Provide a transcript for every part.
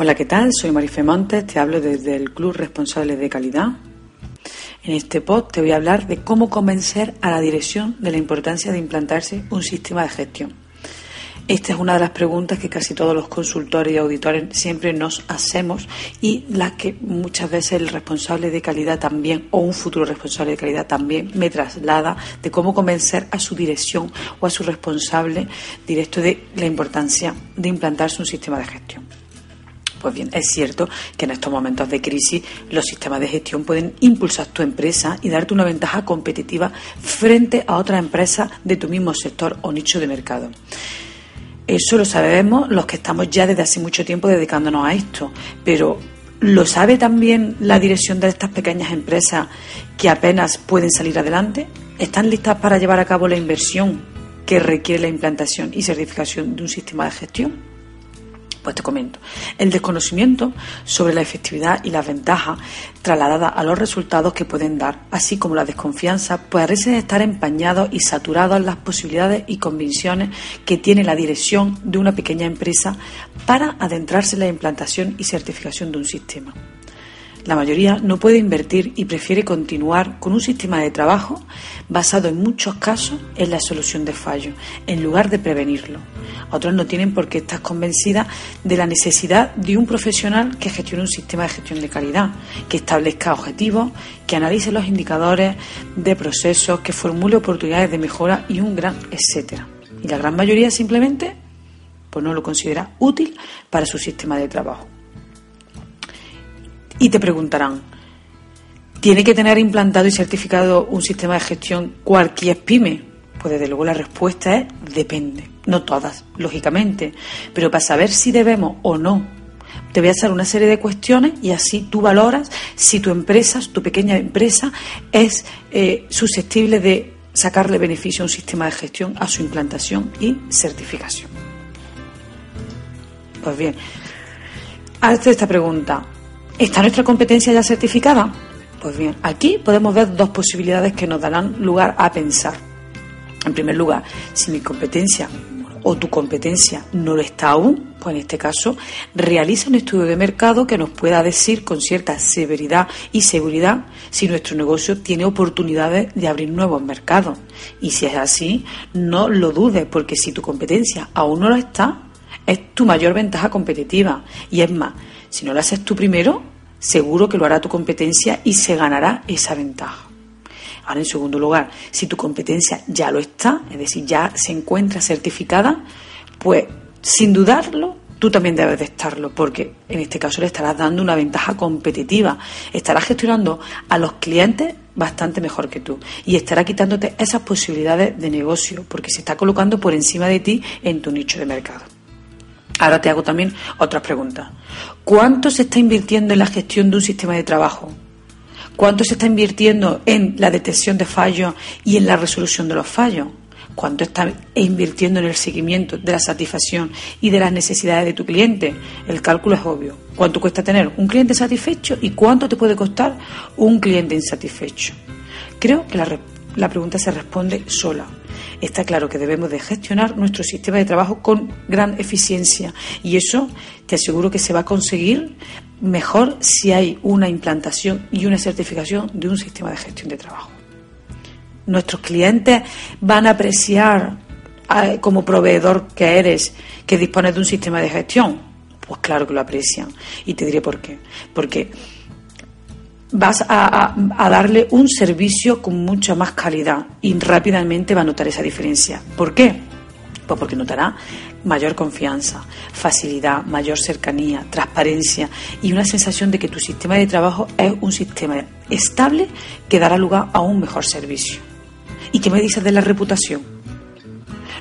Hola, ¿qué tal? Soy Marife Montes, te hablo desde el Club Responsable de Calidad. En este pod te voy a hablar de cómo convencer a la dirección de la importancia de implantarse un sistema de gestión. Esta es una de las preguntas que casi todos los consultores y auditores siempre nos hacemos y la que muchas veces el responsable de calidad también o un futuro responsable de calidad también me traslada de cómo convencer a su dirección o a su responsable directo de la importancia de implantarse un sistema de gestión. Pues bien, es cierto que en estos momentos de crisis los sistemas de gestión pueden impulsar tu empresa y darte una ventaja competitiva frente a otras empresas de tu mismo sector o nicho de mercado. Eso lo sabemos los que estamos ya desde hace mucho tiempo dedicándonos a esto, pero ¿lo sabe también la dirección de estas pequeñas empresas que apenas pueden salir adelante? ¿Están listas para llevar a cabo la inversión que requiere la implantación y certificación de un sistema de gestión? Pues te comento. El desconocimiento sobre la efectividad y las ventajas trasladadas a los resultados que pueden dar, así como la desconfianza, pues parece estar empañados y saturados las posibilidades y convicciones que tiene la dirección de una pequeña empresa para adentrarse en la implantación y certificación de un sistema. La mayoría no puede invertir y prefiere continuar con un sistema de trabajo basado en muchos casos en la solución de fallos, en lugar de prevenirlo. Otros no tienen por qué estar convencidas de la necesidad de un profesional que gestione un sistema de gestión de calidad, que establezca objetivos, que analice los indicadores de procesos, que formule oportunidades de mejora y un gran etcétera. Y la gran mayoría simplemente pues no lo considera útil para su sistema de trabajo. Y te preguntarán, ¿tiene que tener implantado y certificado un sistema de gestión cualquier pyme? Pues desde luego la respuesta es depende. No todas, lógicamente. Pero para saber si debemos o no, te voy a hacer una serie de cuestiones y así tú valoras si tu empresa, tu pequeña empresa, es eh, susceptible de sacarle beneficio a un sistema de gestión, a su implantación y certificación. Pues bien, hazte esta pregunta. ¿Está nuestra competencia ya certificada? Pues bien, aquí podemos ver dos posibilidades que nos darán lugar a pensar. En primer lugar, si mi competencia o tu competencia no lo está aún, pues en este caso realiza un estudio de mercado que nos pueda decir con cierta severidad y seguridad si nuestro negocio tiene oportunidades de abrir nuevos mercados. Y si es así, no lo dudes, porque si tu competencia aún no lo está, es tu mayor ventaja competitiva. Y es más, si no lo haces tú primero, seguro que lo hará tu competencia y se ganará esa ventaja. Ahora, en segundo lugar, si tu competencia ya lo está, es decir, ya se encuentra certificada, pues sin dudarlo, tú también debes de estarlo, porque en este caso le estarás dando una ventaja competitiva, estarás gestionando a los clientes bastante mejor que tú y estará quitándote esas posibilidades de negocio, porque se está colocando por encima de ti en tu nicho de mercado. Ahora te hago también otras preguntas. ¿Cuánto se está invirtiendo en la gestión de un sistema de trabajo? ¿Cuánto se está invirtiendo en la detección de fallos y en la resolución de los fallos? ¿Cuánto está invirtiendo en el seguimiento de la satisfacción y de las necesidades de tu cliente? El cálculo es obvio. ¿Cuánto cuesta tener un cliente satisfecho y cuánto te puede costar un cliente insatisfecho? Creo que la, la pregunta se responde sola. Está claro que debemos de gestionar nuestro sistema de trabajo con gran eficiencia y eso te aseguro que se va a conseguir mejor si hay una implantación y una certificación de un sistema de gestión de trabajo. Nuestros clientes van a apreciar eh, como proveedor que eres que dispones de un sistema de gestión. Pues claro que lo aprecian y te diré por qué. Porque vas a, darle un servicio con mucha más calidad y rápidamente va a notar esa diferencia. ¿Por qué? Pues porque notará mayor confianza, facilidad, mayor cercanía, transparencia y una sensación de que tu sistema de trabajo es un sistema estable que dará lugar a un mejor servicio. ¿Y qué me dices de la reputación?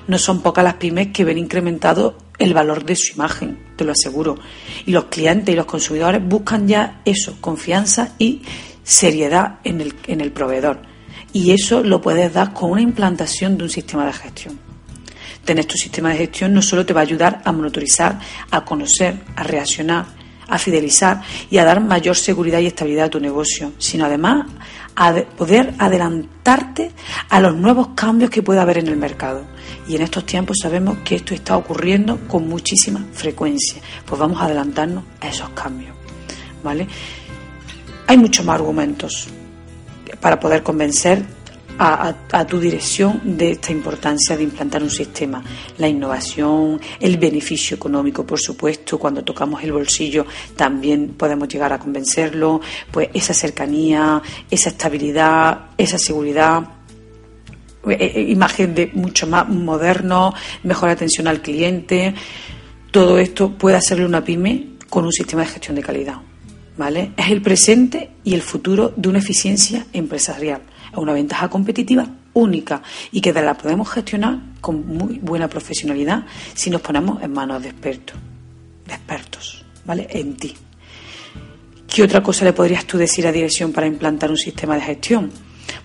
No son pocas las pymes que ven incrementado el valor de su imagen, te lo aseguro. Y los clientes y los consumidores buscan ya eso, confianza y seriedad en el, en el proveedor. Y eso lo puedes dar con una implantación de un sistema de gestión. Tener tu sistema de gestión no solo te va a ayudar a monitorizar, a conocer, a reaccionar, a fidelizar y a dar mayor seguridad y estabilidad a tu negocio, sino además poder adelantarte a los nuevos cambios que pueda haber en el mercado. Y en estos tiempos sabemos que esto está ocurriendo con muchísima frecuencia. Pues vamos a adelantarnos a esos cambios. ¿Vale? Hay muchos más argumentos para poder convencer a, tu dirección de esta importancia de implantar un sistema. La innovación, el beneficio económico, por supuesto, cuando tocamos el bolsillo también podemos llegar a convencerlo, pues esa cercanía, esa estabilidad, esa seguridad eh, eh, imagen de mucho más moderno, mejor atención al cliente. Todo esto puede hacerle una pyme con un sistema de gestión de calidad. ¿Vale? Es el presente y el futuro de una eficiencia empresarial una ventaja competitiva única y que la podemos gestionar con muy buena profesionalidad si nos ponemos en manos de expertos, de expertos, ¿vale? En ti. ¿Qué otra cosa le podrías tú decir a dirección para implantar un sistema de gestión?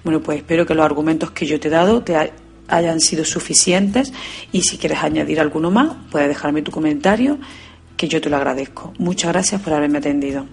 Bueno, pues espero que los argumentos que yo te he dado te hayan sido suficientes y si quieres añadir alguno más, puedes dejarme tu comentario que yo te lo agradezco. Muchas gracias por haberme atendido.